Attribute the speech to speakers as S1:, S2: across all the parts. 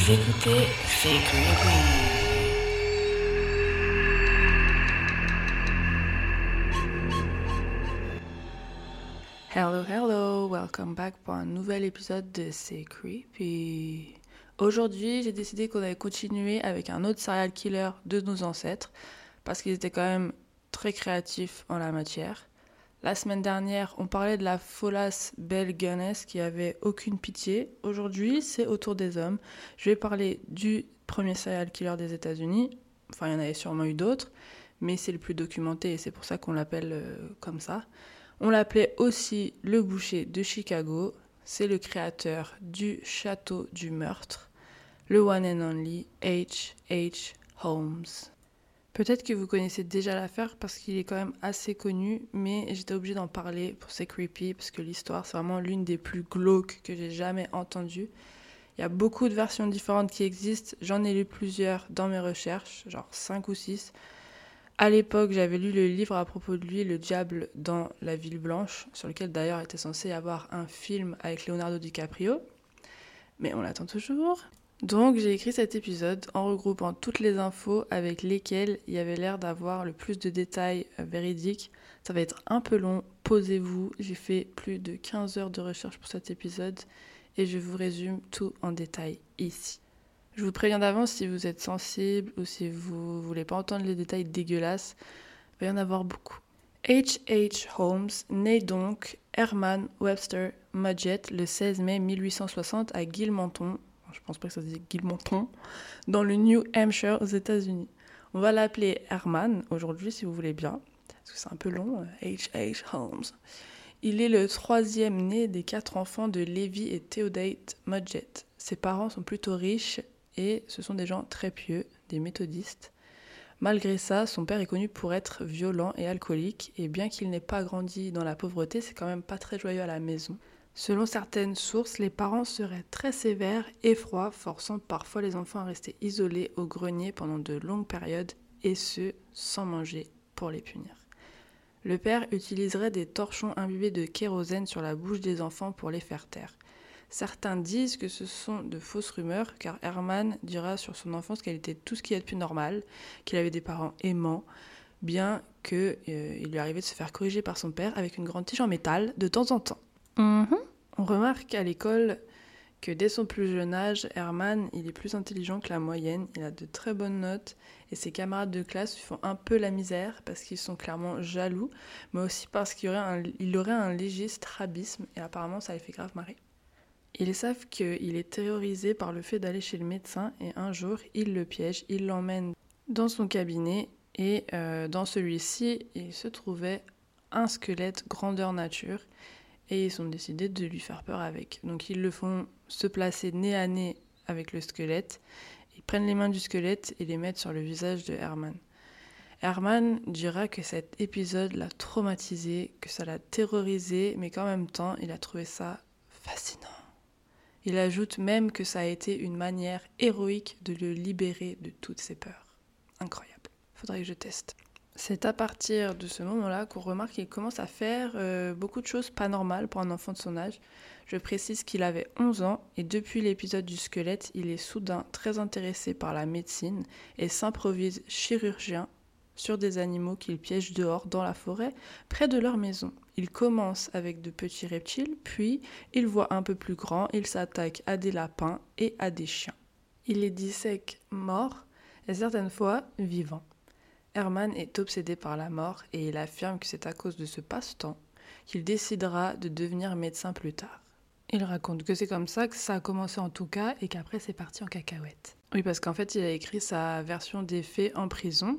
S1: Vous écoutez Creepy.
S2: Hello, hello, welcome back pour un nouvel épisode de C'est Creepy. Aujourd'hui, j'ai décidé qu'on allait continuer avec un autre serial killer de nos ancêtres parce qu'ils étaient quand même très créatifs en la matière. La semaine dernière, on parlait de la Belle Gunness qui avait aucune pitié. Aujourd'hui, c'est au tour des hommes. Je vais parler du premier serial killer des États-Unis. Enfin, il y en avait sûrement eu d'autres, mais c'est le plus documenté et c'est pour ça qu'on l'appelle euh, comme ça. On l'appelait aussi le boucher de Chicago. C'est le créateur du château du meurtre, le one and only H. H. Holmes. Peut-être que vous connaissez déjà l'affaire parce qu'il est quand même assez connu, mais j'étais obligée d'en parler pour C'est Creepy parce que l'histoire c'est vraiment l'une des plus glauques que j'ai jamais entendues. Il y a beaucoup de versions différentes qui existent, j'en ai lu plusieurs dans mes recherches, genre 5 ou 6. À l'époque, j'avais lu le livre à propos de lui, Le Diable dans la Ville Blanche, sur lequel d'ailleurs était censé y avoir un film avec Leonardo DiCaprio. Mais on l'attend toujours. Donc j'ai écrit cet épisode en regroupant toutes les infos avec lesquelles il y avait l'air d'avoir le plus de détails euh, véridiques. Ça va être un peu long, posez-vous, j'ai fait plus de 15 heures de recherche pour cet épisode et je vous résume tout en détail ici. Je vous préviens d'avance si vous êtes sensible ou si vous voulez pas entendre les détails dégueulasses, il va y en avoir beaucoup. H. H. Holmes naît donc Herman Webster Mudgett le 16 mai 1860 à Gilmanton, je pense pas que ça se dit Gilmanton, dans le New Hampshire aux États-Unis. On va l'appeler Herman aujourd'hui si vous voulez bien, parce que c'est un peu long, H. H. Holmes. Il est le troisième né des quatre enfants de Levi et Theodate Mudgett. Ses parents sont plutôt riches et ce sont des gens très pieux, des méthodistes. Malgré ça, son père est connu pour être violent et alcoolique, et bien qu'il n'ait pas grandi dans la pauvreté, c'est quand même pas très joyeux à la maison. Selon certaines sources, les parents seraient très sévères et froids, forçant parfois les enfants à rester isolés au grenier pendant de longues périodes, et ce, sans manger, pour les punir. Le père utiliserait des torchons imbibés de kérosène sur la bouche des enfants pour les faire taire. Certains disent que ce sont de fausses rumeurs, car Herman dira sur son enfance qu'elle était tout ce qui est de plus normal, qu'il avait des parents aimants, bien qu'il euh, lui arrivait de se faire corriger par son père avec une grande tige en métal de temps en temps. Mhm. On remarque à l'école que dès son plus jeune âge, Herman, il est plus intelligent que la moyenne, il a de très bonnes notes et ses camarades de classe lui font un peu la misère parce qu'ils sont clairement jaloux, mais aussi parce qu'il aurait un, léger strabisme et apparemment ça les fait grave marrer. Ils savent qu'il est terrorisé par le fait d'aller chez le médecin et un jour, il le piège, il l'emmène dans son cabinet et euh, dans celui-ci, il se trouvait un squelette grandeur nature et ils ont décidé de lui faire peur avec. Donc ils le font se placer nez à nez avec le squelette, ils prennent les mains du squelette et les mettent sur le visage de Herman. Herman dira que cet épisode l'a traumatisé, que ça l'a terrorisé, mais qu'en même temps, il a trouvé ça fascinant. Il ajoute même que ça a été une manière héroïque de le libérer de toutes ses peurs. Incroyable. Faudrait que je teste. C'est à partir de ce moment-là qu'on remarque qu'il commence à faire euh, beaucoup de choses pas normales pour un enfant de son âge. Je précise qu'il avait 11 ans et depuis l'épisode du squelette, il est soudain très intéressé par la médecine et s'improvise chirurgien sur des animaux qu'il piège dehors dans la forêt près de leur maison. Il commence avec de petits reptiles, puis il voit un peu plus grand, il s'attaque à des lapins et à des chiens. Il les dissèque morts et certaines fois vivants. Herman est obsédé par la mort et il affirme que c'est à cause de ce passe-temps qu'il décidera de devenir médecin plus tard. Il raconte que c'est comme ça que ça a commencé en tout cas et qu'après c'est parti en cacahuète. Oui, parce qu'en fait il a écrit sa version des faits en prison.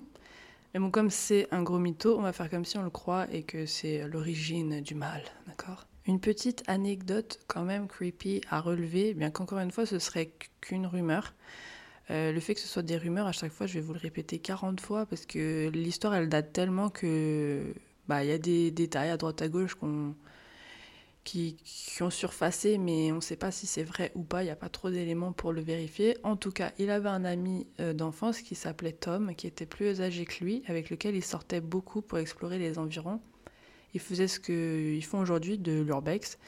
S2: Mais bon, comme c'est un gros mytho, on va faire comme si on le croit et que c'est l'origine du mal, d'accord? Une petite anecdote quand même creepy à relever, bien qu'encore une fois ce serait qu'une rumeur. Euh, le fait que ce soit des rumeurs, à chaque fois, je vais vous le répéter 40 fois parce que l'histoire, elle date tellement que bah y a des détails à droite à gauche qui, qui, ont surfacé, mais on ne sait pas si c'est vrai ou pas, il n'y a pas trop d'éléments pour le vérifier. En tout cas, il avait un ami euh, d'enfance qui s'appelait Tom, qui était plus âgé que lui, avec lequel il sortait beaucoup pour explorer les environs. Il faisait ce qu'ils font aujourd'hui de l'urbex,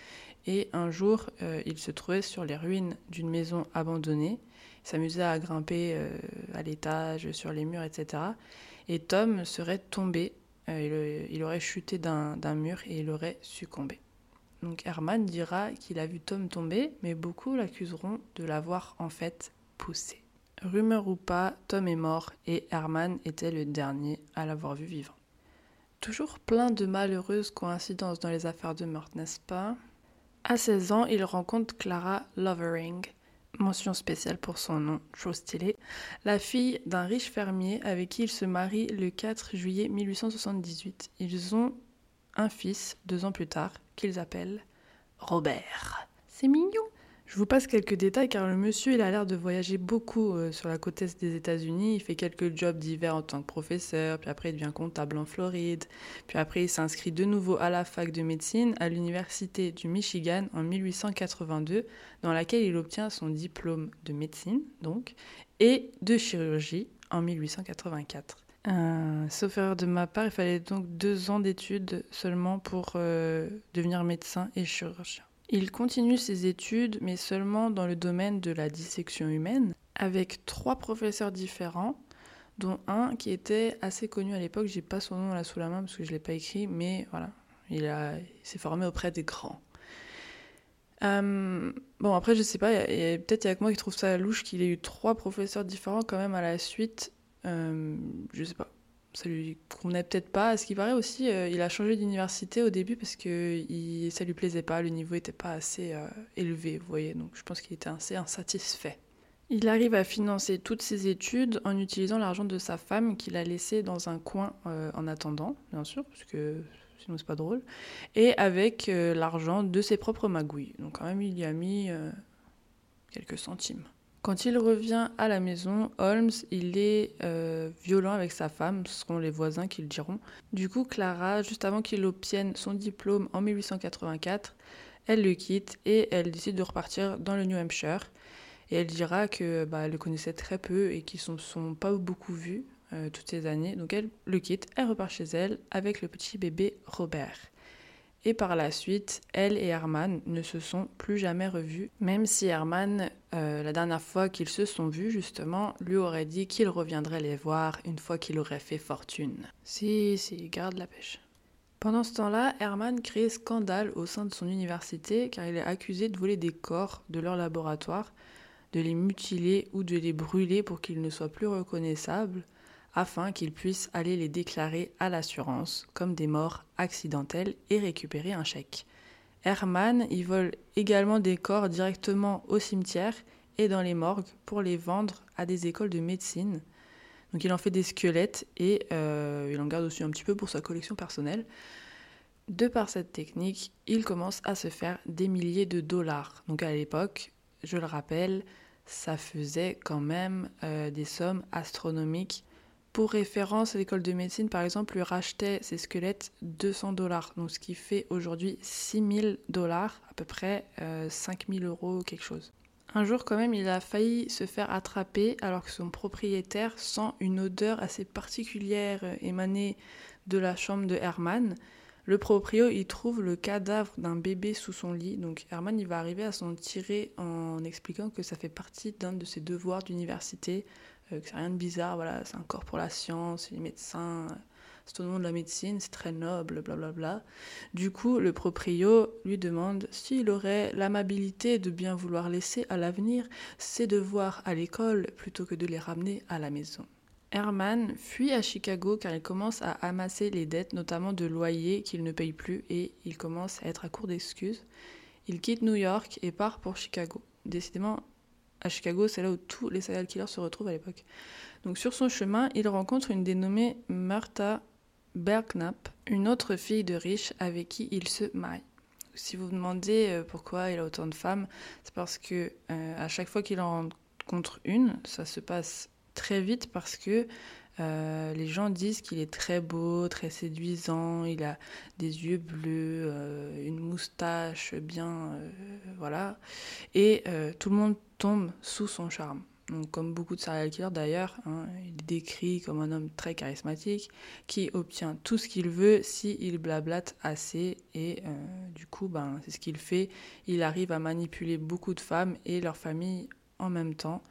S2: et un jour, euh, il se trouvait sur les ruines d'une maison abandonnée, s'amusait à grimper euh, à l'étage, sur les murs, etc. Et Tom serait tombé, il, il aurait chuté d'un mur et il aurait succombé. Donc Herman dira qu'il a vu Tom tomber, mais beaucoup l'accuseront de l'avoir en fait poussé. Rumeur ou pas, Tom est mort et Herman était le dernier à l'avoir vu vivant. Toujours plein de malheureuses coïncidences dans les affaires de meurtre, n'est-ce pas? À 16 ans, il rencontre Clara Lovering, mention spéciale pour son nom, chose stylée, la fille d'un riche fermier avec qui il se marie le 4 juillet 1878. Ils ont un fils deux ans plus tard qu'ils appellent Robert. C'est mignon. Je vous passe quelques détails car le monsieur il a l'air de voyager beaucoup euh, sur la côte est des États-Unis. Il fait quelques jobs divers en tant que professeur, puis après il devient comptable en Floride, puis après il s'inscrit de nouveau à la fac de médecine à l'université du Michigan en 1882, dans laquelle il obtient son diplôme de médecine donc et de chirurgie en 1884. Euh, sauf erreur de ma part, il fallait donc deux ans d'études seulement pour euh, devenir médecin et chirurgien. Il continue ses études, mais seulement dans le domaine de la dissection humaine, avec trois professeurs différents, dont un qui était assez connu à l'époque. J'ai pas son nom là sous la main parce que je l'ai pas écrit, mais voilà, il, a, s'est formé auprès des grands. Euh, bon, après, je sais pas, peut-être il y a que moi qui trouve ça louche qu'il ait eu trois professeurs différents quand même à la suite euh, je sais pas. Ça lui convenait peut-être pas. À ce qui paraît aussi, euh, il a changé d'université au début parce que il, ça lui plaisait pas. Le niveau était pas assez euh, élevé, vous voyez. Donc je pense qu'il était assez insatisfait. Il arrive à financer toutes ses études en utilisant l'argent de sa femme qu'il a laissé dans un coin en attendant, bien sûr, parce que sinon c'est pas drôle, et avec l'argent de ses propres magouilles. Donc quand même, il y a mis quelques centimes. Quand il revient à la maison, Holmes, il est euh, violent avec sa femme, ce seront les voisins qui le diront. Du coup, Clara, juste avant qu'il obtienne son diplôme en 1884, elle le quitte et elle décide de repartir dans le New Hampshire. Et elle dira que bah, le connaissait très peu et qu'ils ne sont, sont, pas beaucoup vus euh, toutes ces années. Donc elle le quitte, elle repart chez elle avec le petit bébé Robert. Et par la suite, elle et Herman ne se sont plus jamais revus, même si Herman, euh, la dernière fois qu'ils se sont vus, justement, lui aurait dit qu'il reviendrait les voir une fois qu'il aurait fait fortune. Si, si, garde la pêche. Pendant ce temps-là, Herman crée scandale au sein de son université car il est accusé de voler des corps de leur laboratoire, de les mutiler ou de les brûler pour qu'ils ne soient plus reconnaissables, afin qu'ils puissent aller les déclarer à l'assurance comme des morts accidentelles et récupérer un chèque. Herman y vole également des corps directement au cimetière et dans les morgues pour les vendre à des écoles de médecine. Donc il en fait des squelettes et euh, il en garde aussi un petit peu pour sa collection personnelle. De par cette technique, il commence à se faire des milliers de dollars. Donc à l'époque, je le rappelle, ça faisait quand même euh, des sommes astronomiques pour référence, l'école de médecine, par exemple, lui rachetait ses squelettes 200 dollars, donc ce qui fait aujourd'hui 6000 dollars, à peu près 5000 euh, euros, quelque chose. Un jour, quand même, il a failli se faire attraper alors que son propriétaire sent une odeur assez particulière euh, émanée de la chambre de Herman. Le proprio, il trouve le cadavre d'un bébé sous son lit. Donc Herman, il va arriver à s'en tirer en expliquant que ça fait partie d'un de ses devoirs d'université que c'est rien de bizarre, voilà, c'est un corps pour la science, les médecins, c'est au nom de la médecine, c'est très noble, blablabla. Du coup, le proprio lui demande s'il aurait l'amabilité de bien vouloir laisser à l'avenir ses devoirs à l'école plutôt que de les ramener à la maison. Herman fuit à Chicago car il commence à amasser les dettes, notamment de loyer qu'il ne paye plus, et il commence à être à court d'excuses. Il quitte New York et part pour Chicago. Décidément, à Chicago, c'est là où tous les serial killers se retrouvent à l'époque. Donc sur son chemin, il rencontre une dénommée Martha Belknap, une autre fille de riche avec qui il se marie. Si vous vous demandez euh, pourquoi il a autant de femmes, c'est parce que euh, à chaque fois qu'il en rencontre une, ça se passe très vite parce que euh, les gens disent qu'il est très beau, très séduisant, il a des yeux bleus, une moustache bien, voilà, et tout le monde tombe sous son charme. Donc, comme beaucoup de serial killers d'ailleurs, hein, il est décrit comme un homme très charismatique qui obtient tout ce qu'il veut s'il il blablate assez et du coup, ben, c'est ce qu'il fait. Il arrive à manipuler beaucoup de femmes et leurs familles en même temps.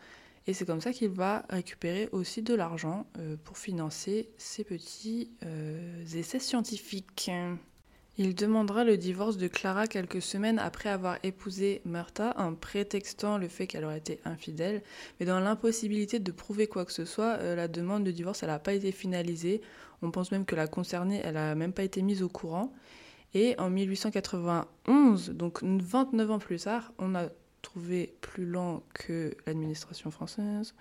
S2: Et c'est comme ça qu'il va récupérer aussi de l'argent euh, pour financer ses petits euh, essais scientifiques. Il demandera le divorce de Clara quelques semaines après avoir épousé Murta en prétextant le fait qu'elle aurait été infidèle. Mais dans l'impossibilité de prouver quoi que ce soit, euh, la demande de divorce n'a pas été finalisée. On pense même que la concernée, elle n'a même pas été mise au courant. Et en 1891, donc 29 ans plus tard, on a trouvé plus lent que l'administration française,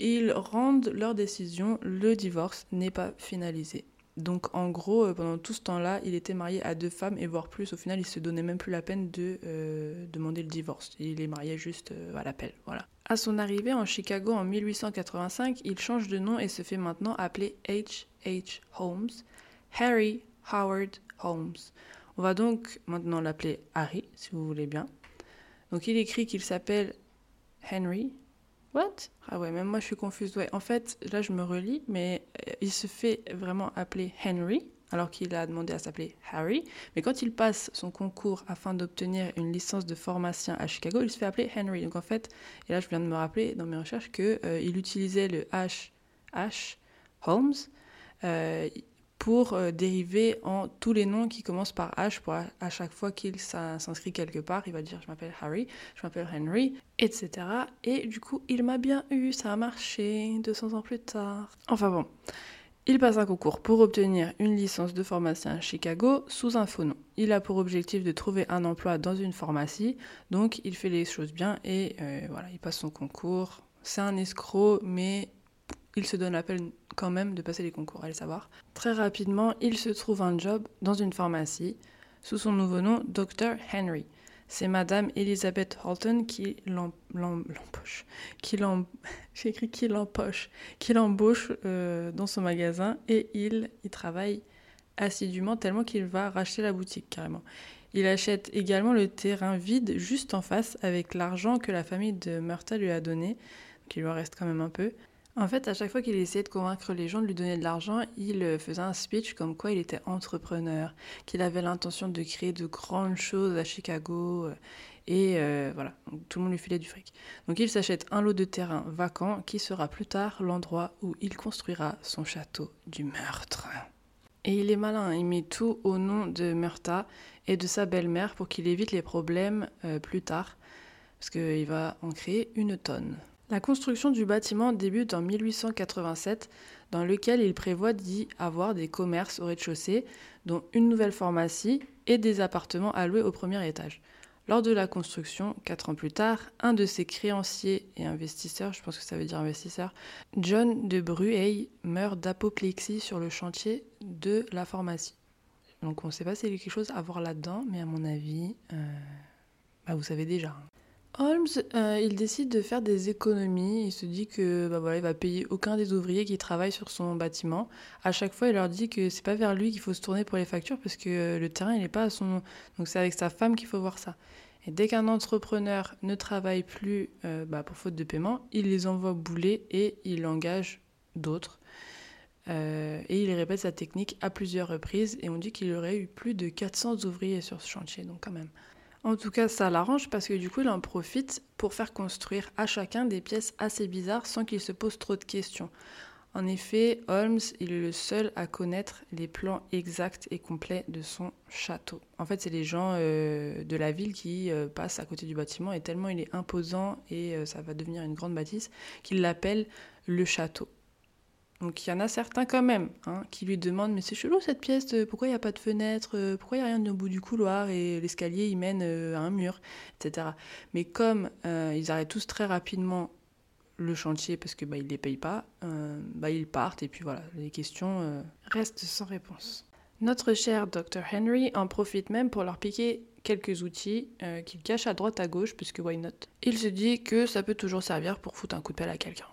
S2: ils rendent leur décision, le divorce n'est pas finalisé. Donc en gros, euh, pendant tout ce temps-là, il était marié à deux femmes et voire plus. Au final, il se donnait même plus la peine de euh, demander le divorce. Il est marié juste euh, à l'appel, voilà. À son arrivée en Chicago en 1885, il change de nom et se fait maintenant appeler H. H. Holmes, Harry Howard Holmes. On va donc maintenant l'appeler Harry, si vous voulez bien. Donc il écrit qu'il s'appelle Henry. What? Ah ouais, même moi je suis confuse. Ouais, en fait, là je me relis, mais euh, il se fait vraiment appeler Henry, alors qu'il a demandé à s'appeler Harry. Mais quand il passe son concours afin d'obtenir une licence de pharmacien à Chicago, il se fait appeler Henry. Donc en fait, et là je viens de me rappeler dans mes recherches qu'il euh, utilisait le H, H Holmes. Euh, pour euh, dériver en tous les noms qui commencent par H pour à, chaque fois qu'il s'inscrit quelque part, il va dire je m'appelle Harry, je m'appelle Henry, etc. Et du coup, il m'a bien eu, ça a marché 200 ans plus tard. Enfin bon, il passe un concours pour obtenir une licence de pharmacien à Chicago sous un faux nom. Il a pour objectif de trouver un emploi dans une pharmacie, donc il fait les choses bien et euh, voilà, il passe son concours. C'est un escroc, mais il se donne la peine quand même de passer les concours, allez savoir. Très rapidement, il se trouve un job dans une pharmacie sous son nouveau nom Dr Henry. C'est Madame Elizabeth Holton qui l'embauche, qui écrit qui l'empoche, l'embauche euh, dans son magasin et il y travaille assidûment tellement qu'il va racheter la boutique carrément. Il achète également le terrain vide juste en face avec l'argent que la famille de Murta lui a donné, qui lui reste quand même un peu. En fait, à chaque fois qu'il essayait de convaincre les gens de lui donner de l'argent, il euh, faisait un speech comme quoi il était entrepreneur, qu'il avait l'intention de créer de grandes choses à Chicago. Euh, et euh, voilà, tout le monde lui filait du fric. Donc il s'achète un lot de terrain vacant qui sera plus tard l'endroit où il construira son château du meurtre. Et il est malin, il met tout au nom de Murta et de sa belle-mère pour qu'il évite les problèmes plus tard, parce qu'il va en créer une tonne. La construction du bâtiment débute en 1887, dans lequel il prévoit d'y avoir des commerces au rez-de-chaussée, dont une nouvelle pharmacie et des appartements alloués au premier étage. Lors de la construction, quatre ans plus tard, un de ses créanciers et investisseurs, je pense que ça veut dire investisseur, John de Bruey, meurt d'apoplexie sur le chantier de la pharmacie. Donc on ne sait pas s'il y a quelque chose à voir là-dedans, mais à mon avis, euh, bah, vous savez déjà. Holmes, euh, il décide de faire des économies. Il se dit que bah voilà, il va payer aucun des ouvriers qui travaillent sur son bâtiment. À chaque fois, il leur dit que c'est pas vers lui qu'il faut se tourner pour les factures parce que euh, le terrain il n'est pas à son nom. Donc c'est avec sa femme qu'il faut voir ça. Et dès qu'un entrepreneur ne travaille plus euh, bah, pour faute de paiement, il les envoie bouler et il engage d'autres. et il répète sa technique à plusieurs reprises. Et on dit qu'il aurait eu plus de 400 ouvriers sur ce chantier, donc quand même. En tout cas, ça l'arrange parce que du coup, il en profite pour faire construire à chacun des pièces assez bizarres sans qu'il se pose trop de questions. En effet, Holmes, il est le seul à connaître les plans exacts et complets de son château. En fait, c'est les gens euh, de la ville qui euh, passent à côté du bâtiment et tellement il est imposant et euh, ça va devenir une grande bâtisse qu'ils l'appellent le château. Donc il y en a certains quand même hein, qui lui demandent mais c'est chelou cette pièce, pourquoi il n'y a pas de fenêtre, pourquoi il n'y a rien au bout du couloir et l'escalier il mène à un mur, etc. Mais comme ils arrêtent tous très rapidement le chantier parce que bah, les payent pas, euh, bah, ils partent et puis voilà, les questions euh, restent sans réponse. Notre cher Dr Henry en profite même pour leur piquer quelques outils euh, qu'il cache à droite à gauche puisque why not? Il se dit que ça peut toujours servir pour foutre un coup de pelle à quelqu'un.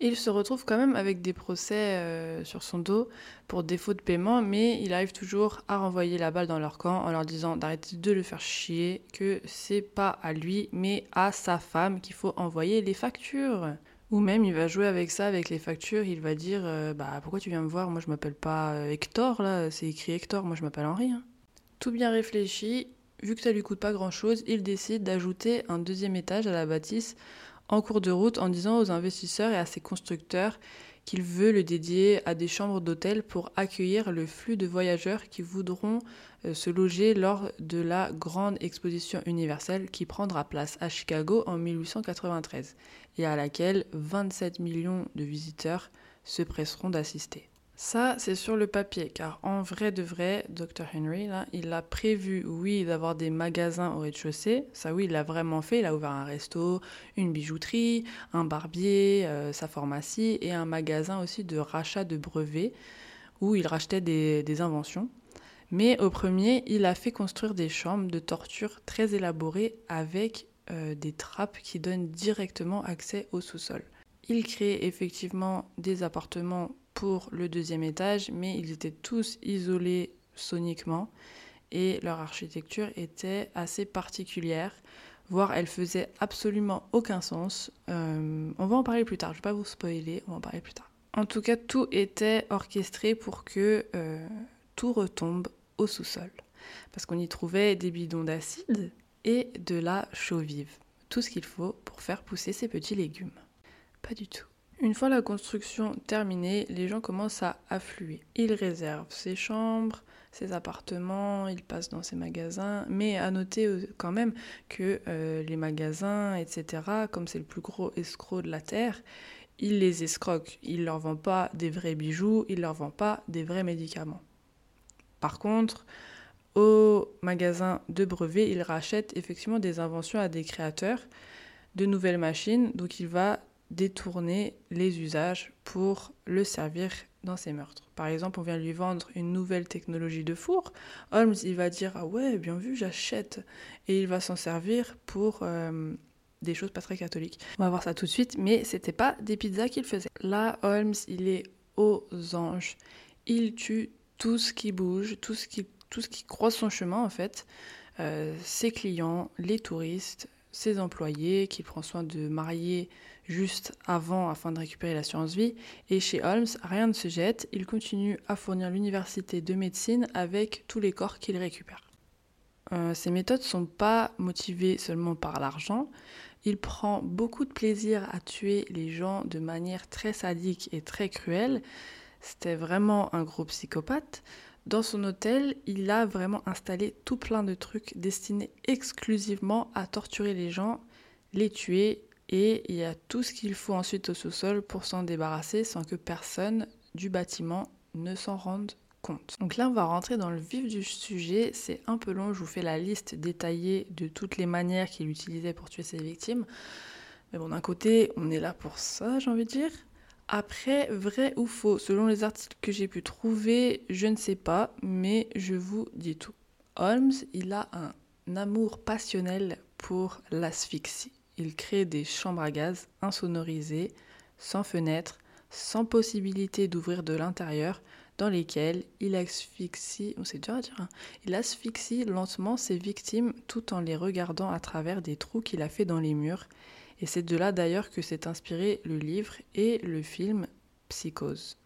S2: Il se retrouve quand même avec des procès euh, sur son dos pour défaut de paiement, mais il arrive toujours à renvoyer la balle dans leur camp en leur disant d'arrêter de le faire chier, que c'est pas à lui, mais à sa femme qu'il faut envoyer les factures. Ou même il va jouer avec ça, avec les factures, il va dire euh, Bah pourquoi tu viens me voir? Moi je m'appelle pas euh, Hector là, c'est écrit Hector, moi je m'appelle Henri. Hein. Tout bien réfléchi, vu que ça lui coûte pas grand chose, il décide d'ajouter un deuxième étage à la bâtisse en cours de route en disant aux investisseurs et à ses constructeurs qu'il veut le dédier à des chambres d'hôtel pour accueillir le flux de voyageurs qui voudront euh, se loger lors de la grande exposition universelle qui prendra place à Chicago en 1893 et à laquelle 27 millions de visiteurs se presseront d'assister. Ça, c'est sur le papier, car en vrai de vrai, Dr. Henry, là, il a prévu, oui, d'avoir des magasins au rez-de-chaussée. Ça, oui, il l'a vraiment fait. Il a ouvert un resto, une bijouterie, un barbier, euh, sa pharmacie et un magasin aussi de rachat de brevets où il rachetait des, inventions. Mais au premier, il a fait construire des chambres de torture très élaborées avec euh, des trappes qui donnent directement accès au sous-sol. Il crée effectivement des appartements pour le deuxième étage, mais ils étaient tous isolés soniquement et leur architecture était assez particulière, voire elle faisait absolument aucun sens. Euh, on va en parler plus tard, je ne vais pas vous spoiler, on va en parler plus tard. En tout cas, tout était orchestré pour que euh, tout retombe au sous-sol, parce qu'on y trouvait des bidons d'acide et de la chaux vive, tout ce qu'il faut pour faire pousser ces petits légumes. Pas du tout. Une fois la construction terminée, les gens commencent à affluer. Ils réservent ses chambres, ses appartements, ils passent dans ses magasins, mais à noter euh, quand même que euh, les magasins, etc., comme c'est le plus gros escroc de la Terre, ils les escroquent. Ils leur vendent pas des vrais bijoux, ils leur vendent pas des vrais médicaments. Par contre, au magasin de brevets, ils rachètent effectivement des inventions à des créateurs de nouvelles machines, donc il va détourner les usages pour le servir dans ses meurtres. Par exemple, on vient lui vendre une nouvelle technologie de four. Holmes, il va dire Ah ouais, bien vu, j'achète. Et il va s'en servir pour euh, des choses pas très catholiques. On va voir ça tout de suite, mais c'était pas des pizzas qu'il faisait. Là, Holmes, il est aux anges. Il tue tout ce qui bouge, tout ce qui, tout ce qui croise son chemin en fait. Euh, ses clients, les touristes, ses employés, qu'il prend soin de marier juste avant afin de récupérer l'assurance vie. Et chez Holmes, rien ne se jette, il continue à fournir l'université de médecine avec tous les corps qu'il récupère. Euh, ces méthodes ne sont pas motivées seulement par l'argent. Il prend beaucoup de plaisir à tuer les gens de manière très sadique et très cruelle. C'était vraiment un gros psychopathe. Dans son hôtel, il a vraiment installé tout plein de trucs destinés exclusivement à torturer les gens, les tuer, et il y a tout ce qu'il faut ensuite au sous-sol pour s'en débarrasser sans que personne du bâtiment ne s'en rende compte. Donc là, on va rentrer dans le vif du sujet. C'est un peu long, je vous fais la liste détaillée de toutes les manières qu'il utilisait pour tuer ses victimes. Mais bon, d'un côté, on est là pour ça, j'ai envie de dire. Après, vrai ou faux, selon les articles que j'ai pu trouver, je ne sais pas, mais je vous dis tout. Holmes, il a un amour passionnel pour l'asphyxie. Il crée des chambres à gaz insonorisées, sans fenêtres, sans possibilité d'ouvrir de l'intérieur, dans lesquelles il asphyxie, oh, c'est dur à dire, hein. il asphyxie lentement ses victimes tout en les regardant à travers des trous qu'il a fait dans les murs et c'est de là d'ailleurs que s'est inspiré le livre et le film Psychose.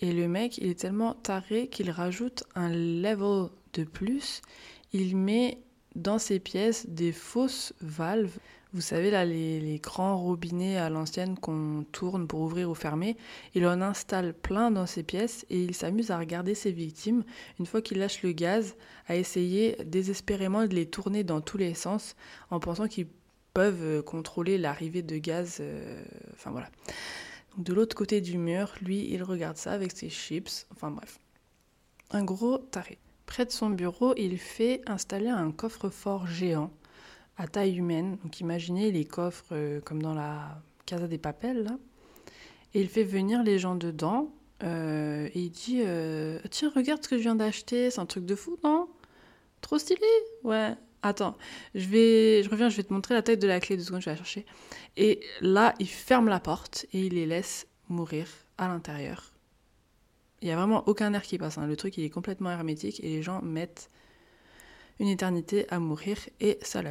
S2: Et le mec, il est tellement taré qu'il rajoute un level de plus. Il met dans ces pièces des fausses valves. Vous savez, là, les, grands robinets à l'ancienne qu'on tourne pour ouvrir ou fermer. Il en installe plein dans ces pièces et il s'amuse à regarder ses victimes, une fois qu'il lâche le gaz, à essayer désespérément de les tourner dans tous les sens en pensant qu'ils peuvent euh, contrôler l'arrivée de gaz. euh, de l'autre côté du mur, lui, il regarde ça avec ses chips. Enfin bref. Un gros taré. Près de son bureau, il fait installer un coffre-fort géant à taille humaine. Donc imaginez les coffres euh, comme dans la Casa des Papel, là. Et il fait venir les gens dedans. euh, et il dit euh, Tiens, regarde ce que je viens d'acheter. C'est un truc de fou, non? Trop stylé? Ouais. Attends, je vais, je reviens, je vais te montrer la tête de la clé. Deux secondes, je vais la chercher. Et là, il ferme la porte et il les laisse mourir à l'intérieur. Il n'y a vraiment aucun air qui passe. hein. Le truc, il est complètement hermétique et les gens mettent une éternité à mourir et ça.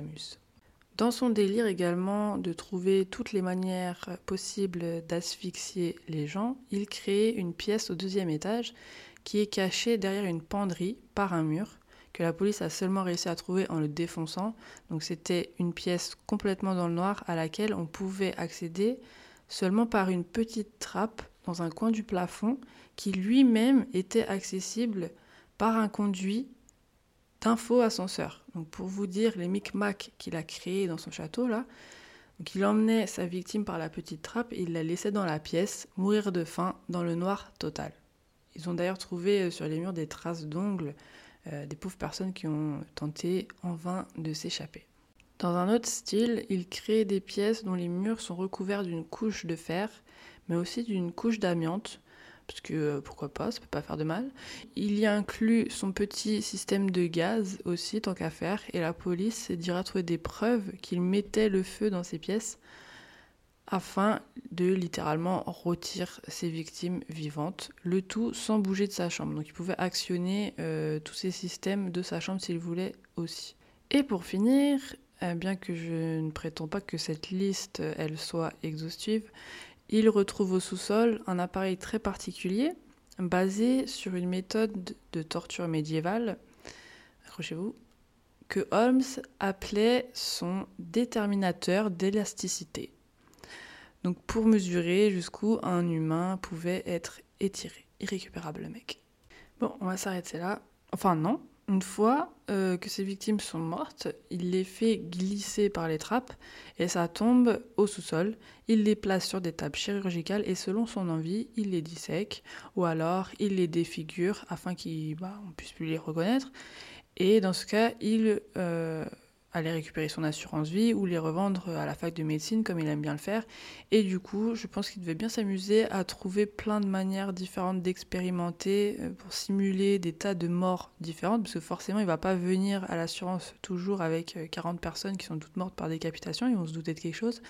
S2: Dans son délire également de trouver toutes les manières possibles d'asphyxier les gens, il crée une pièce au deuxième étage qui est cachée derrière une penderie par un mur que la police a seulement réussi à trouver en le défonçant. Donc c'était une pièce complètement dans le noir à laquelle on pouvait accéder seulement par une petite trappe dans un coin du plafond qui lui-même était accessible par un conduit d'un faux ascenseur. Donc pour vous dire les micmacs qu'il a créés dans son château là, donc il emmenait sa victime par la petite trappe et il la laissait dans la pièce mourir de faim dans le noir total. Ils ont d'ailleurs trouvé euh, sur les murs des traces d'ongles euh, des pauvres personnes qui ont tenté en vain de s'échapper. Dans un autre style, il crée des pièces dont les murs sont recouverts d'une couche de fer, mais aussi d'une couche d'amiante, parce que euh, pourquoi pas, ça peut pas faire de mal. Il y inclut son petit système de gaz aussi, tant qu'à faire, et la police dira trouver des preuves qu'il mettait le feu dans ces pièces afin de littéralement rôtir ses victimes vivantes, le tout sans bouger de sa chambre. Donc il pouvait actionner euh, tous ces systèmes de sa chambre s'il voulait aussi. Et pour finir, euh, bien que je ne prétends pas que cette liste euh, elle soit exhaustive, il retrouve au sous-sol un appareil très particulier basé sur une méthode de torture médiévale, accrochez-vous, que Holmes appelait son déterminateur d'élasticité. Donc pour mesurer jusqu'où un humain pouvait être étiré. Irrécupérable le mec. Bon, on va s'arrêter là. Enfin non. Une fois euh, que ses victimes sont mortes, il les fait glisser par les trappes et ça tombe au sous-sol. Il les place sur des tables chirurgicales et selon son envie, il les dissèque ou alors il les défigure afin qu'on bah, on puisse plus les reconnaître. Et dans ce cas, il euh, aller récupérer son assurance vie ou les revendre à la fac de médecine comme il aime bien le faire. Et du coup, je pense qu'il devait bien s'amuser à trouver plein de manières différentes d'expérimenter euh, pour simuler des tas de morts différentes, parce que forcément, il va pas venir à l'assurance toujours avec euh, 40 personnes qui sont toutes mortes par décapitation, ils vont se douter de quelque chose.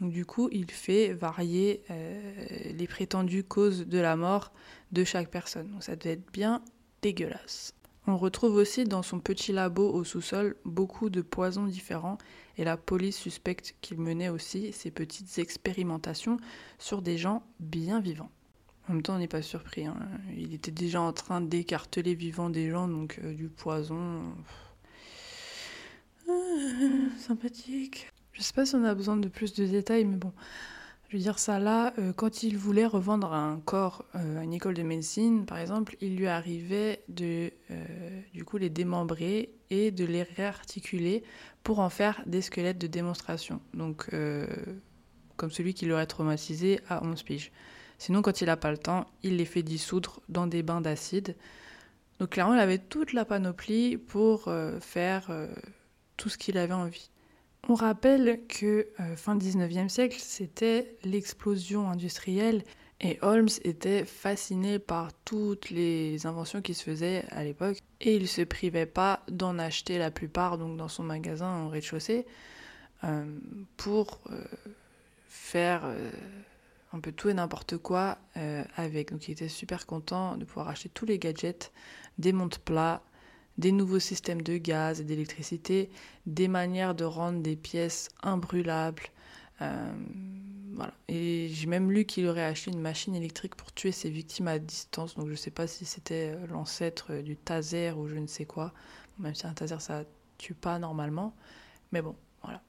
S2: Donc du coup, il fait varier euh, les prétendues causes de la mort de chaque personne. Donc ça devait être bien dégueulasse. On retrouve aussi dans son petit labo au sous-sol beaucoup de poisons différents et la police suspecte qu'il menait aussi ces petites expérimentations sur des gens bien vivants. En même temps, on n'est pas surpris. hein. Il était déjà en train d'écarteler vivant des gens, donc euh, du poison. Ah, sympathique. Je sais pas si on a besoin de plus de détails, mais bon. Je veux dire ça là, euh, quand il voulait revendre un corps euh, à une école de médecine, par exemple, il lui arrivait de euh, du coup les démembrer et de les réarticuler pour en faire des squelettes de démonstration. Donc comme celui qui l'aurait traumatisé à 11 piges. Sinon, quand il n'a pas le temps, il les fait dissoudre dans des bains d'acide. Donc clairement, il avait toute la panoplie pour faire tout ce qu'il avait envie. On rappelle que euh, fin 19e siècle, c'était l'explosion industrielle et Holmes était fasciné par toutes les inventions qui se faisaient à l'époque et il se privait pas d'en acheter la plupart donc dans son magasin au rez-de-chaussée euh, pour euh, faire un peu tout et n'importe quoi avec. Donc il était super content de pouvoir acheter tous les gadgets, des monte-plats, des nouveaux systèmes de gaz et d'électricité, des manières de rendre des pièces imbrûlables. Euh, voilà. Et j'ai même lu qu'il aurait acheté une machine électrique pour tuer ses victimes à distance. Donc je sais pas si c'était euh, l'ancêtre du taser ou je ne sais quoi. Même si un taser ça tue pas normalement. Mais bon, voilà.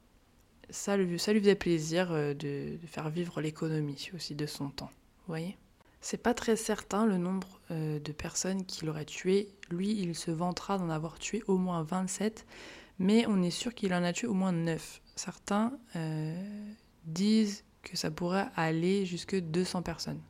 S2: Ça, ça lui faisait plaisir euh, de, de faire vivre l'économie aussi de son temps. Vous voyez? C'est pas très certain le nombre euh, de personnes qu'il aurait tué. Lui, il se vantera d'en avoir tué au moins 27, mais on est sûr qu'il en a tué au moins 9. Certains euh, disent que ça pourrait aller jusque 200 personnes.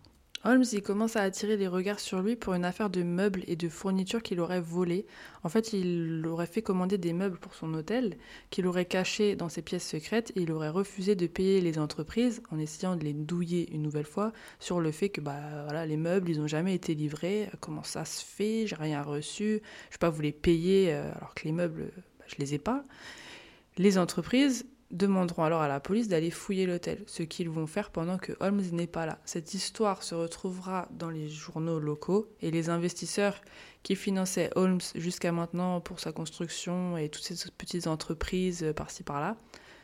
S2: Holmes, commence à attirer les regards sur lui pour une affaire de meubles et de fournitures qu'il aurait volées. En fait, il aurait fait commander des meubles pour son hôtel, qu'il aurait cachés dans ses pièces secrètes, et il aurait refusé de payer les entreprises en essayant de les douiller une nouvelle fois sur le fait que bah, voilà, les meubles, ils n'ont jamais été livrés. Comment ça se fait? J'ai rien reçu. Je ne vais pas vous les payer euh, alors que les meubles, bah, je les ai pas. Les entreprises demanderont alors à la police d'aller fouiller l'hôtel, ce qu'ils vont faire pendant que Holmes n'est pas là. Cette histoire se retrouvera dans les journaux locaux et les investisseurs qui finançaient Holmes jusqu'à maintenant pour sa construction et toutes ces petites entreprises par-ci par-là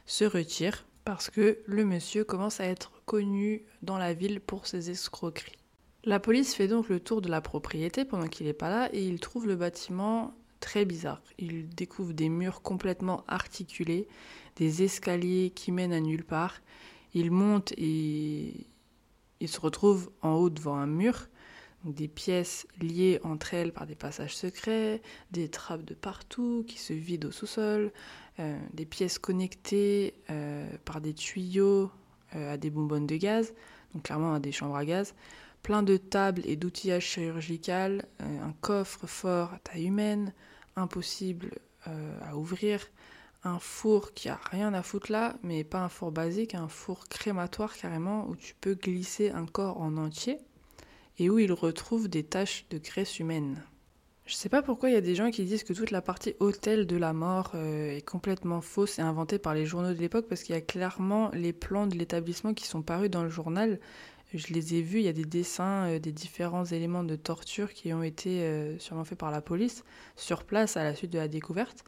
S2: se retirent parce que le monsieur commence à être connu dans la ville pour ses escroqueries. La police fait donc le tour de la propriété pendant qu'il n'est pas là et il trouve le bâtiment très bizarre. Il découvre des murs complètement articulés, des escaliers qui mènent à nulle part. Il monte et il se retrouve en haut devant un mur. Des pièces liées entre elles par des passages secrets, des trappes de partout qui se vident au sous-sol, euh, des pièces connectées euh, par des tuyaux euh, à des bonbonnes de gaz, donc clairement à des chambres à gaz, plein de tables et d'outillage chirurgical, un coffre fort à taille humaine, impossible à ouvrir, un four qui a rien à foutre là, mais pas un four basique, un four crématoire carrément où tu peux glisser un corps en entier et où il retrouve des taches de graisse humaine. Je sais pas pourquoi il y a des gens qui disent que toute la partie hôtel de la mort euh, est complètement fausse et inventée par les journaux de l'époque parce qu'il y a clairement les plans de l'établissement qui sont parus dans le journal. Je les ai vus, il y a des dessins euh, des différents éléments de torture qui ont été euh, sûrement faits par la police sur place à la suite de la découverte.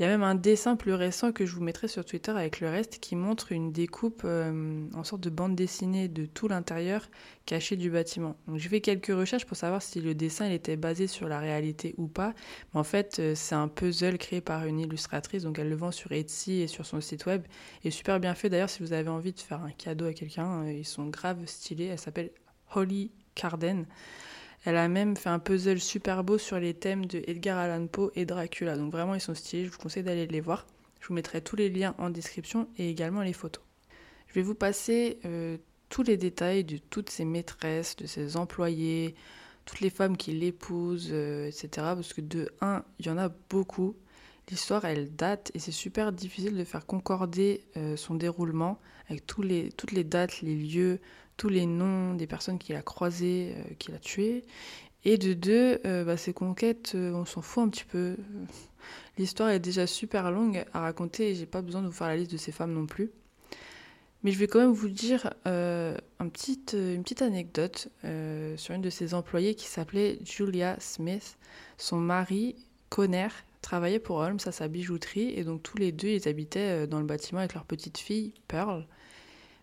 S2: Il y a même un dessin plus récent que je vous mettrai sur Twitter avec le reste qui montre une découpe euh, en sorte de bande dessinée de tout l'intérieur caché du bâtiment. J'ai fait quelques recherches pour savoir si le dessin était basé sur la réalité ou pas. Mais en fait, euh, c'est un puzzle créé par une illustratrice, donc elle le vend sur Etsy et sur son site web. Et super bien fait d'ailleurs si vous avez envie de faire un cadeau à quelqu'un, euh, ils sont grave stylés. Elle s'appelle Holly Carden. Elle a même fait un puzzle super beau sur les thèmes de Edgar Allan Poe et Dracula. Donc vraiment, ils sont stylés. Je vous conseille d'aller les voir. Je vous mettrai tous les liens en description et également les photos. Je vais vous passer euh, tous les détails de toutes ses maîtresses, de ses employés, toutes les femmes qui l'épousent, euh, etc. Parce que de 1, il y en a beaucoup. L'histoire, elle date et c'est super difficile de faire concorder euh, son déroulement avec toutes les dates, les lieux, tous les noms des personnes qu'il a croisées, euh, qu'il a tuées. Et de deux, euh, bah, ses conquêtes, euh, on s'en fout un petit peu. L'histoire est déjà super longue à raconter et j'ai pas besoin de vous faire la liste de ces femmes non plus. Mais je vais quand même vous dire euh, une petite anecdote sur une de ses employées qui s'appelait Julia Smith. Son mari, Conner, travaillait pour Holmes à sa bijouterie et donc tous les deux ils habitaient dans le bâtiment avec leur petite fille, Pearl.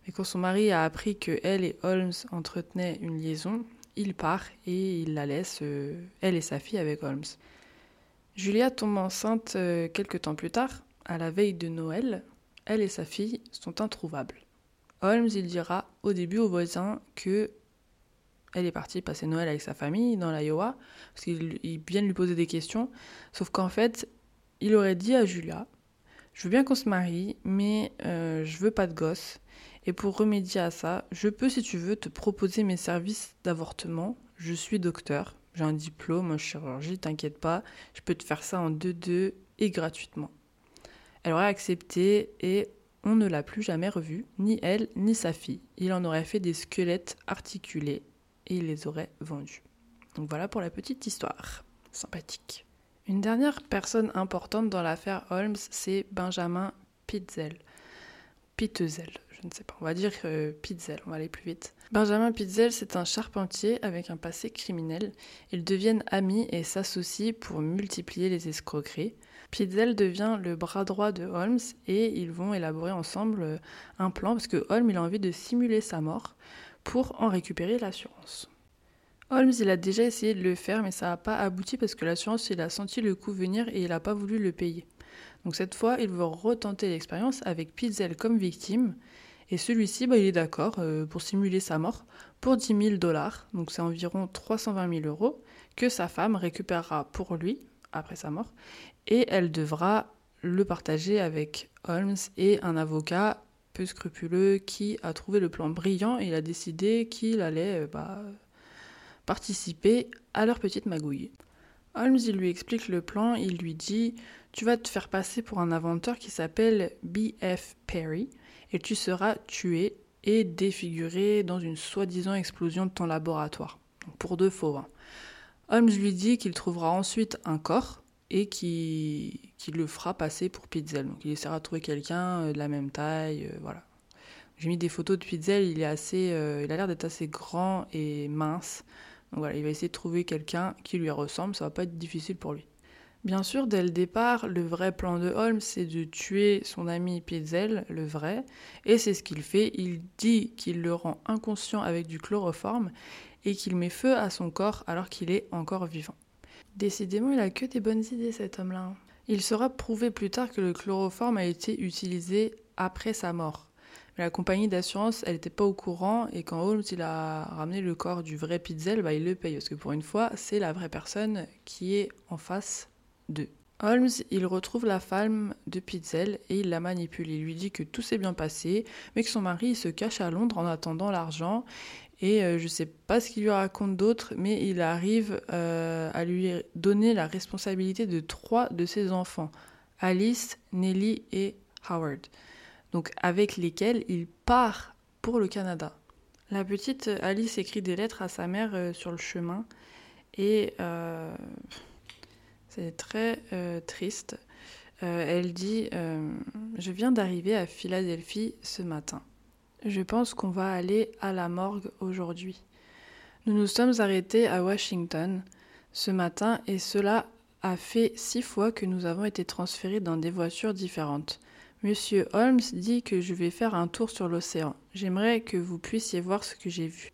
S2: Et quand son mari a appris que elle et Holmes entretenaient une liaison, il part et il la laisse, euh, elle et sa fille, avec Holmes. Julia tombe enceinte euh, quelques temps plus tard, à la veille de Noël. Elle et sa fille sont introuvables. Holmes, il dira au début aux voisins que elle est partie passer Noël avec sa famille dans l'Iowa, parce qu'ils ils viennent lui poser des questions. Sauf qu'en fait, il aurait dit à Julia Je veux bien qu'on se marie, mais euh, je veux pas de gosse. Et pour remédier à ça, je peux, si tu veux, te proposer mes services d'avortement. Je suis docteur, j'ai un diplôme en chirurgie, t'inquiète pas, je peux te faire ça en 2-2 et gratuitement. Elle aurait accepté et on ne l'a plus jamais revue, ni elle, ni sa fille. Il en aurait fait des squelettes articulés et il les aurait vendus. Donc voilà pour la petite histoire. Sympathique. Une dernière personne importante dans l'affaire Holmes, c'est Benjamin Pitzel. Pitzel, je ne sais pas, on va dire euh, Pitzel, on va aller plus vite. Benjamin Pitzel, c'est un charpentier avec un passé criminel. Ils deviennent amis et s'associent pour multiplier les escroqueries. Pitzel devient le bras droit de Holmes et ils vont élaborer ensemble euh, un plan parce que Holmes il a envie de simuler sa mort pour en récupérer l'assurance. Holmes il a déjà essayé de le faire mais ça n'a pas abouti parce que l'assurance il a senti le coup venir et il n'a pas voulu le payer. Donc cette fois, il veut retenter l'expérience avec Pitzel comme victime. Et celui-ci, bah, il est d'accord euh, pour simuler sa mort pour 10 000 dollars, donc c'est environ 320 000 euros, que sa femme récupérera pour lui après sa mort. Et elle devra le partager avec Holmes et un avocat peu scrupuleux qui a trouvé le plan brillant et il a décidé qu'il allait euh, bah, participer à leur petite magouille. Holmes, il lui explique le plan, il lui dit Tu vas te faire passer pour un inventeur qui s'appelle B.F. Perry et tu seras tué et défiguré dans une soi-disant explosion de ton laboratoire. pour de faux. Hein. Holmes lui dit qu'il trouvera ensuite un corps et qui, le fera passer pour Pitzel. Donc il essaiera de trouver quelqu'un euh, de la même taille, euh, voilà. J'ai mis des photos de Pitzel, il est assez, euh, il a l'air d'être assez grand et mince. Donc voilà, il va essayer de trouver quelqu'un qui lui ressemble, ça va pas être difficile pour lui. Bien sûr, dès le départ, le vrai plan de Holmes, c'est de tuer son ami Pitzel, le vrai, et c'est ce qu'il fait. Il dit qu'il le rend inconscient avec du chloroforme et qu'il met feu à son corps alors qu'il est encore vivant. Décidément, il a que des bonnes idées, cet homme-là. Il sera prouvé plus tard que le chloroforme a été utilisé après sa mort. Mais la compagnie d'assurance, elle n'était pas au courant, et quand Holmes il a ramené le corps du vrai Pitzel, bah, il le paye, parce que pour une fois, c'est la vraie personne qui est en face d'eux. Holmes, il retrouve la femme de Pitzel et il la manipule. Il lui dit que tout s'est bien passé, mais que son mari se cache à Londres en attendant l'argent et euh, je ne sais pas ce qu'il lui raconte d'autre, mais il arrive euh, à lui donner la responsabilité de trois de ses enfants, Alice, Nelly et Howard. Donc avec lesquels il part pour le Canada. La petite Alice écrit des lettres à sa mère euh, sur le chemin et c'est très triste. elle dit Je viens d'arriver à Philadelphie ce matin. Je pense qu'on va aller à la morgue aujourd'hui. Nous nous sommes arrêtés à Washington ce matin et cela a fait six fois que nous avons été transférés dans des voitures différentes. Monsieur Holmes dit que je vais faire un tour sur l'océan. J'aimerais que vous puissiez voir ce que j'ai vu.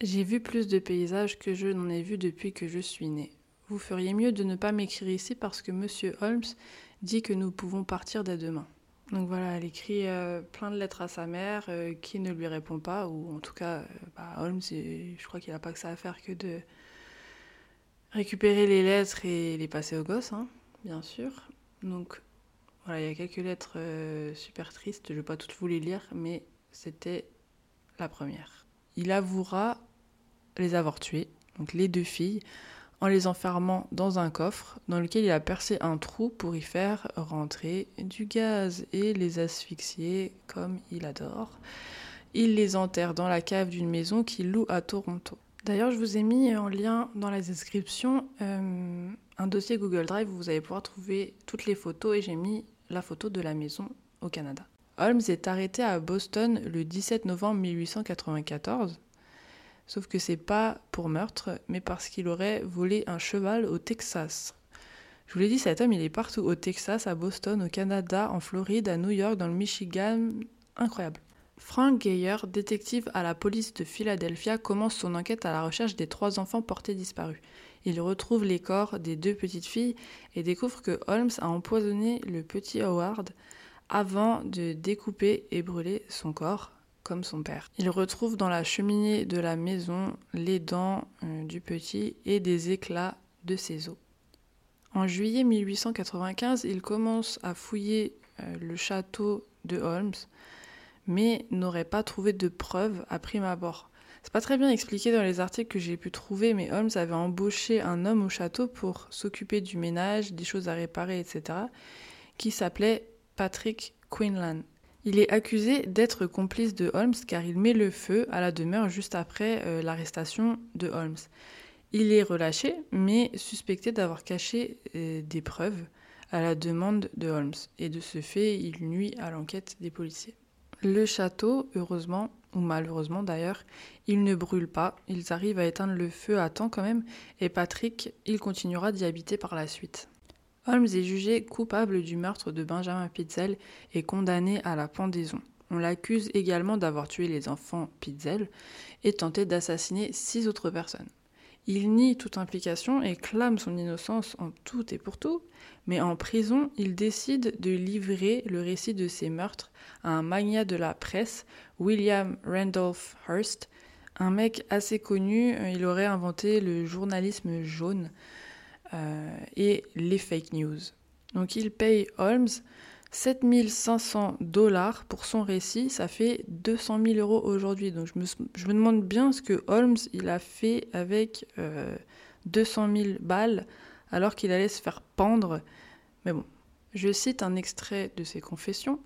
S2: J'ai vu plus de paysages que je n'en ai vu depuis que je suis né. Vous feriez mieux de ne pas m'écrire ici parce que Monsieur Holmes dit que nous pouvons partir dès demain. Donc voilà, elle écrit euh, plein de lettres à sa mère euh, qui ne lui répond pas, ou en tout cas, euh, bah, Holmes, je crois qu'il n'a pas que ça à faire que de récupérer les lettres et les passer au gosse, hein, bien sûr. Donc voilà, il y a quelques lettres super tristes, je ne vais pas toutes vous les lire, mais c'était la première. Il avouera les avoir tuées, donc les deux filles, en les enfermant dans un coffre dans lequel il a percé un trou pour y faire rentrer du gaz et les asphyxier comme il adore. Il les enterre dans la cave d'une maison qu'il loue à Toronto. D'ailleurs, je vous ai mis en lien dans la description euh, un dossier Google Drive où vous allez pouvoir trouver toutes les photos et j'ai mis la photo de la maison au Canada. Holmes est arrêté à Boston le 17 novembre 1894 Sauf que c'est pas pour meurtre, mais parce qu'il aurait volé un cheval au Texas. Je vous l'ai dit, cet homme, il est partout. Au Texas, à Boston, au Canada, en Floride, à New York, dans le Michigan. Incroyable. Frank Geyer, détective à la police de Philadelphia, commence son enquête à la recherche des trois enfants portés disparus. Il retrouve les corps des deux petites filles et découvre que Holmes a empoisonné le petit Howard avant de découper et brûler son corps son père. Il retrouve dans la cheminée de la maison les dents euh, du petit et des éclats de ses os. En juillet 1895, il commence à fouiller euh, le château de Holmes, mais n'aurait pas trouvé de preuves à prime abord. C'est pas très bien expliqué dans les articles que j'ai pu trouver, mais Holmes avait embauché un homme au château pour s'occuper du ménage, des choses à réparer, etc., qui s'appelait Patrick Quinlan. Il est accusé d'être complice de Holmes car il met le feu à la demeure juste après euh, l'arrestation de Holmes. Il est relâché, mais suspecté d'avoir caché euh, des preuves à la demande de Holmes, et de ce fait, il nuit à l'enquête des policiers. Le château, heureusement, ou malheureusement d'ailleurs, il ne brûle pas, ils arrivent à éteindre le feu à temps quand même, et Patrick, il continuera d'y habiter par la suite. Holmes est jugé coupable du meurtre de Benjamin Pitzel et condamné à la pendaison. On l'accuse également d'avoir tué les enfants Pitzel et tenté d'assassiner six autres personnes. Il nie toute implication et clame son innocence en tout et pour tout, mais en prison, il décide de livrer le récit de ses meurtres à un magnat de la presse, William Randolph Hearst, un mec assez connu. Il aurait inventé le journalisme jaune et les fake news. Donc il paye Holmes 7500 dollars pour son récit, ça fait 200 000 euros aujourd'hui. Donc je me, demande bien ce que Holmes il a fait avec euh, 200 000 balles alors qu'il allait se faire pendre. Mais bon, je cite un extrait de ses confessions.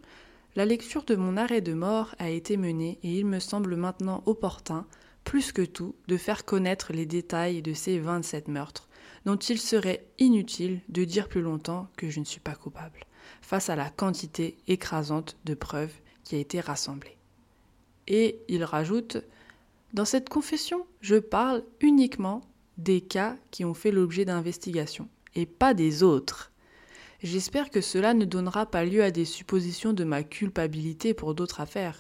S2: La lecture de mon arrêt de mort a été menée et il me semble maintenant opportun, plus que tout, de faire connaître les détails de ces 27 meurtres, dont il serait inutile de dire plus longtemps que je ne suis pas coupable face à la quantité écrasante de preuves qui a été rassemblée. Et il rajoute Dans cette confession, je parle uniquement des cas qui ont fait l'objet d'investigation, et pas des autres. J'espère que cela ne donnera pas lieu à des suppositions de ma culpabilité pour d'autres affaires.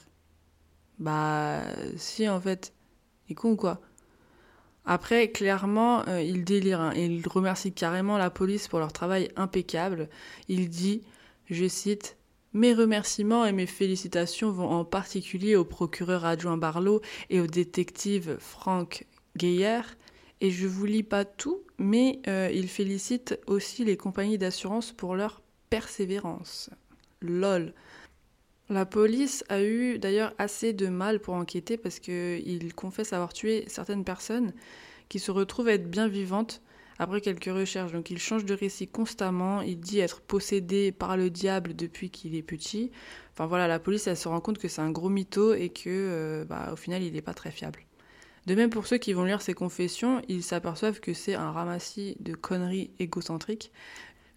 S2: Bah, si en fait. Et con quoi? Après, clairement, euh, il délire. Hein, il remercie carrément la police pour leur travail impeccable. Il dit je cite mes remerciements et mes félicitations vont en particulier au procureur adjoint Barlow et au détective Frank Geyer. Et je vous lis pas tout, mais euh, il félicite aussi les compagnies d'assurance pour leur persévérance. LOL. La police a eu d'ailleurs assez de mal pour enquêter parce qu'il confesse avoir tué certaines personnes qui se retrouvent être bien vivantes après quelques recherches. Donc il change de récit constamment, il dit être possédé par le diable depuis qu'il est petit. Enfin voilà, la police elle se rend compte que c'est un gros mytho et que euh, bah, au final il n'est pas très fiable. De même pour ceux qui vont lire ses confessions, ils s'aperçoivent que c'est un ramassis de conneries égocentriques.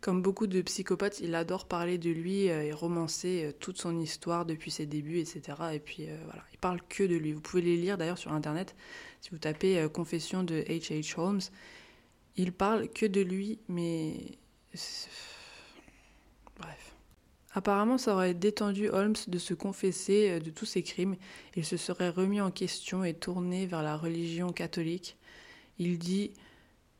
S2: Comme beaucoup de psychopathes, il adore parler de lui euh, et romancer euh, toute son histoire depuis ses débuts, etc. Et puis voilà, il parle que de lui. Vous pouvez les lire d'ailleurs sur internet si vous tapez Confession de H.H. Holmes. Il parle que de lui, mais. Bref. Apparemment, ça aurait détendu Holmes de se confesser euh, de tous ses crimes. Il se serait remis en question et tourné vers la religion catholique. Il dit,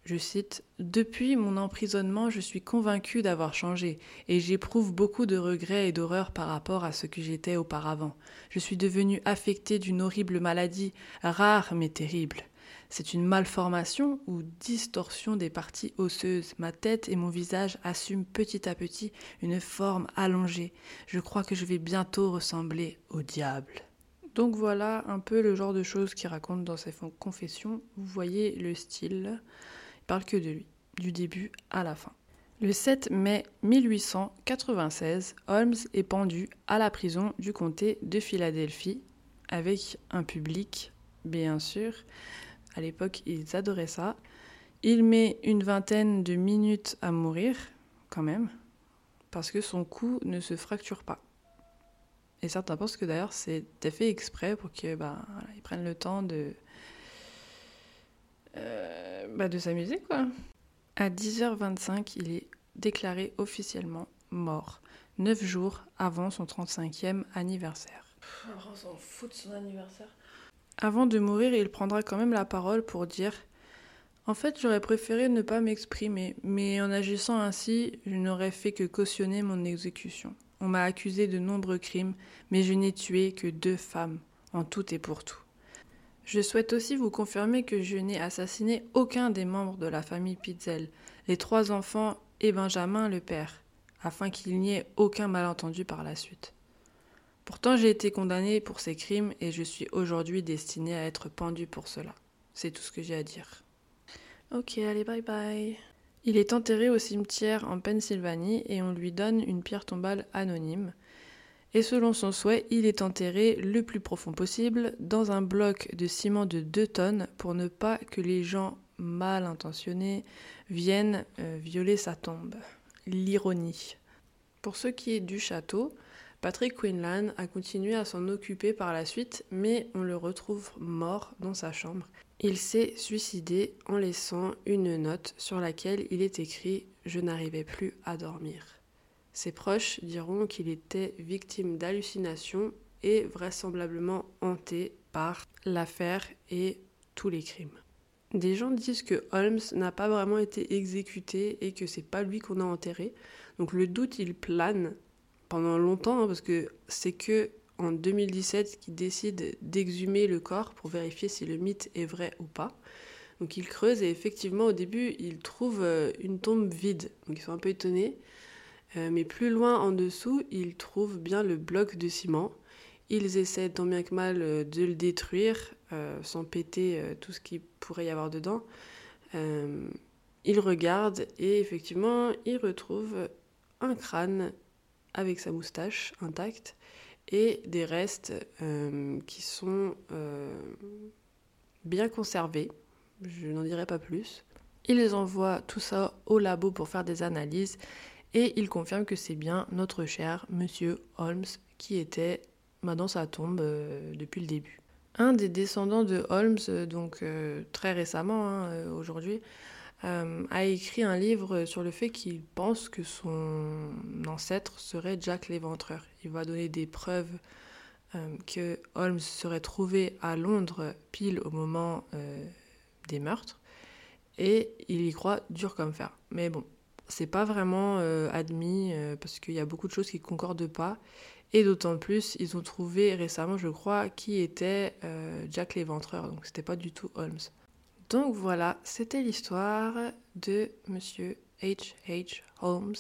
S2: je cite, Depuis mon emprisonnement, je suis convaincu d'avoir changé, et j'éprouve beaucoup de regrets et d'horreur par rapport à ce que j'étais auparavant. Je suis devenu affecté d'une horrible maladie, rare mais terrible. C'est une malformation ou distorsion des parties osseuses. Ma tête et mon visage assument petit à petit une forme allongée. Je crois que je vais bientôt ressembler au diable. Donc voilà un peu le genre de choses qu'il raconte dans ses confessions. Vous voyez le style. Parle que de lui, du début à la fin. Le 7 mai 1896, Holmes est pendu à la prison du comté de Philadelphie avec un public, bien sûr, à l'époque, ils adoraient ça. Il met une vingtaine de minutes à mourir, quand même, parce que son cou ne se fracture pas. Et certains pensent que d'ailleurs c'était fait exprès pour qu'ils bah, prennent le temps de, euh, bah, de s'amuser. quoi. À 10h25, il est déclaré officiellement mort, neuf jours avant son 35e anniversaire.
S1: on s'en fout de son anniversaire.
S2: Avant de mourir, il prendra quand même la parole pour dire En fait, j'aurais préféré ne pas m'exprimer, mais en agissant ainsi, je n'aurais fait que cautionner mon exécution. On m'a accusé de nombreux crimes, mais je n'ai tué que deux femmes, en tout et pour tout. Je souhaite aussi vous confirmer que je n'ai assassiné aucun des membres de la famille Pitzel, les trois enfants et Benjamin le père, afin qu'il n'y ait aucun malentendu par la suite. Pourtant j'ai été condamné pour ces crimes et je suis aujourd'hui destiné à être pendu pour cela. C'est tout ce que j'ai à dire. Ok, allez, bye bye. Il est enterré au cimetière en Pennsylvanie et on lui donne une pierre tombale anonyme. Et selon son souhait, il est enterré le plus profond possible dans un bloc de ciment de 2 tonnes pour ne pas que les gens mal intentionnés viennent euh, violer sa tombe. L'ironie. Pour ce qui est du château, Patrick Quinlan a continué à s'en occuper par la suite, mais on le retrouve mort dans sa chambre. Il s'est suicidé en laissant une note sur laquelle il est écrit Je n'arrivais plus à dormir. Ses proches diront qu'il était victime d'hallucinations et vraisemblablement hanté par l'affaire et tous les crimes. des gens disent que Holmes n'a pas vraiment été exécuté et que c'est pas lui qu'on a enterré. Donc le doute il plane pendant longtemps hein, parce que c'est que en 2017 qu'il décide d'exhumer le corps pour vérifier si le mythe est vrai ou pas. Donc il creuse et effectivement au début il trouve euh, une tombe vide. Donc ils sont un peu étonnés. Euh, mais plus loin en dessous, ils trouvent bien le bloc de ciment. Ils essaient tant bien que mal euh, de le détruire sans péter tout ce qu'il pourrait y avoir dedans. ils regardent et effectivement ils retrouvent un crâne avec sa moustache intacte et des restes qui sont bien conservés je n'en dirai pas plus. Ils envoient tout ça au labo pour faire des analyses et ils confirment que c'est bien notre cher monsieur Holmes qui était bah, dans sa tombe euh, depuis le début. Un des descendants de Holmes, euh, donc euh, très récemment, hein, aujourd'hui, a écrit un livre sur le fait qu'il pense que son ancêtre serait Jack l'Éventreur. Il va donner des preuves que Holmes serait trouvé à Londres pile au moment des meurtres et il y croit dur comme fer. Mais bon, c'est pas vraiment euh, admis euh, parce qu'il y a beaucoup de choses qui concordent pas. Et d'autant plus, ils ont trouvé récemment, je crois, qui était euh, Jack l'Éventreur. Donc c'était pas du tout Holmes. Donc voilà, c'était l'histoire de Monsieur H.H. Holmes.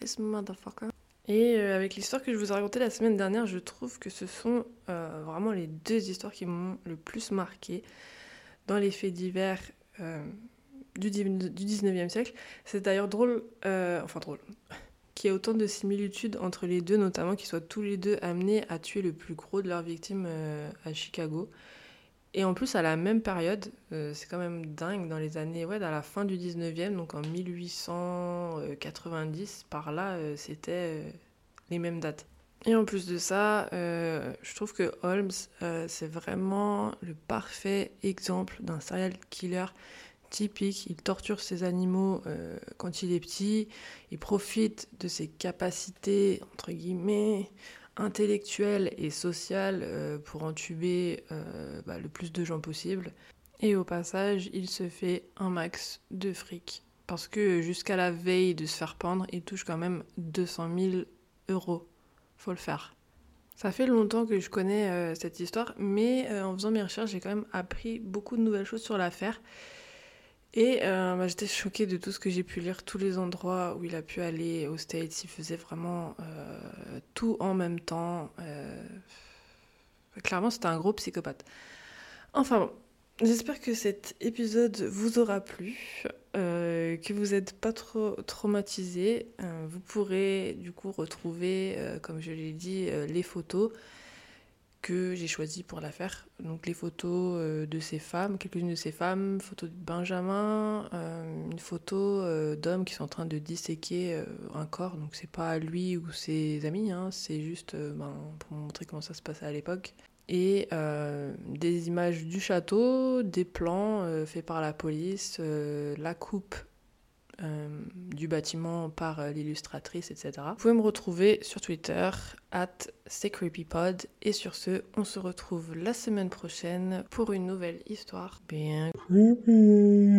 S2: This motherfucker. Et avec l'histoire que je vous ai racontée la semaine dernière, je trouve que ce sont vraiment les deux histoires qui m'ont le plus marqué dans les faits divers du, du 19e siècle. C'est d'ailleurs drôle, euh, enfin drôle, qu'il y ait autant de similitudes entre les deux, notamment qu'ils soient tous les deux amenés à tuer le plus gros de leurs victimes euh, à Chicago. Et en plus, à la même période, c'est quand même dingue, dans les années, ouais, à la fin du 19e, donc en 1890, par là, c'était les mêmes dates. Et en plus de ça, euh, je trouve que Holmes, euh, c'est vraiment le parfait exemple d'un serial killer typique. Il torture ses animaux euh, quand il est petit, il profite de ses capacités, entre guillemets, intellectuelles et sociales pour entuber bah, le plus de gens possible. Et au passage, il se fait un max de fric. Parce que jusqu'à la veille de se faire pendre, il touche quand même 200 000 euros faut le faire. Ça fait longtemps que je connais euh, cette histoire, mais euh, en faisant mes recherches, j'ai quand même appris beaucoup de nouvelles choses sur l'affaire. Et euh, bah, j'étais choquée de tout ce que j'ai pu lire, tous les endroits où il a pu aller aux States. Il faisait vraiment tout en même temps. Clairement, c'était un gros psychopathe. Enfin bon, j'espère que cet épisode vous aura plu. Euh, que vous n'êtes pas trop traumatisé, euh, vous pourrez du coup retrouver, euh, comme je l'ai dit, les photos que j'ai choisies pour la faire. Donc les photos de ces femmes, quelques-unes de ces femmes, photos de Benjamin, une photo d'hommes qui sont en train de disséquer un corps. Donc c'est pas lui ou ses amis, hein, c'est juste ben, pour montrer comment ça se passait à l'époque et euh, des images du château, des plans euh, faits par la police, euh, la coupe du bâtiment par l'illustratrice, etc. Vous pouvez me retrouver sur Twitter, at SecreepyPod. Et sur ce, on se retrouve la semaine prochaine pour une nouvelle histoire bien creepy.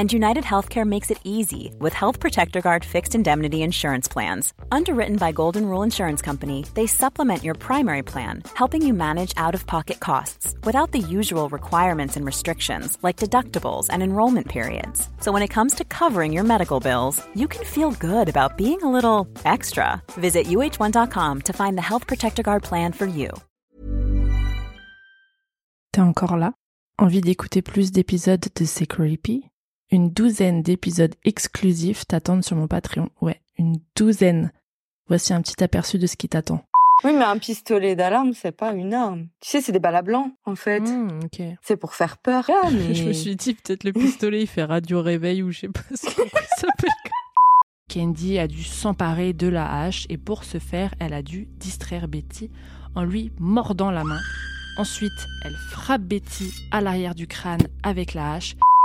S3: And United Healthcare makes it easy with Health Protector Guard fixed indemnity insurance plans. Underwritten by Golden Rule Insurance Company, they supplement your primary plan, helping you manage out of pocket costs without the usual requirements and restrictions like deductibles and enrollment periods. So when it comes to covering your medical bills, you can feel good about being a little extra. Visit uh1.com to find the Health Protector Guard plan for you.
S4: T'es encore là? Envie d'écouter plus d'épisodes de C'est Creepy? Une douzaine d'épisodes exclusifs t'attendent sur mon Patreon. Ouais, une douzaine. Voici un petit aperçu de ce qui t'attend.
S5: Oui, mais un pistolet d'alarme, c'est pas une arme. Tu sais, c'est des balles à blanc, en fait.
S4: Mmh.
S5: C'est pour faire peur. Ah,
S4: je me suis dit, peut-être le pistolet, il fait radio réveil ou je sais pas ce qu'on s'appelle.
S2: Candy a dû s'emparer de la hache et pour ce faire, elle a dû distraire Betty en lui mordant la main. Ensuite, elle frappe Betty à l'arrière du crâne avec la hache.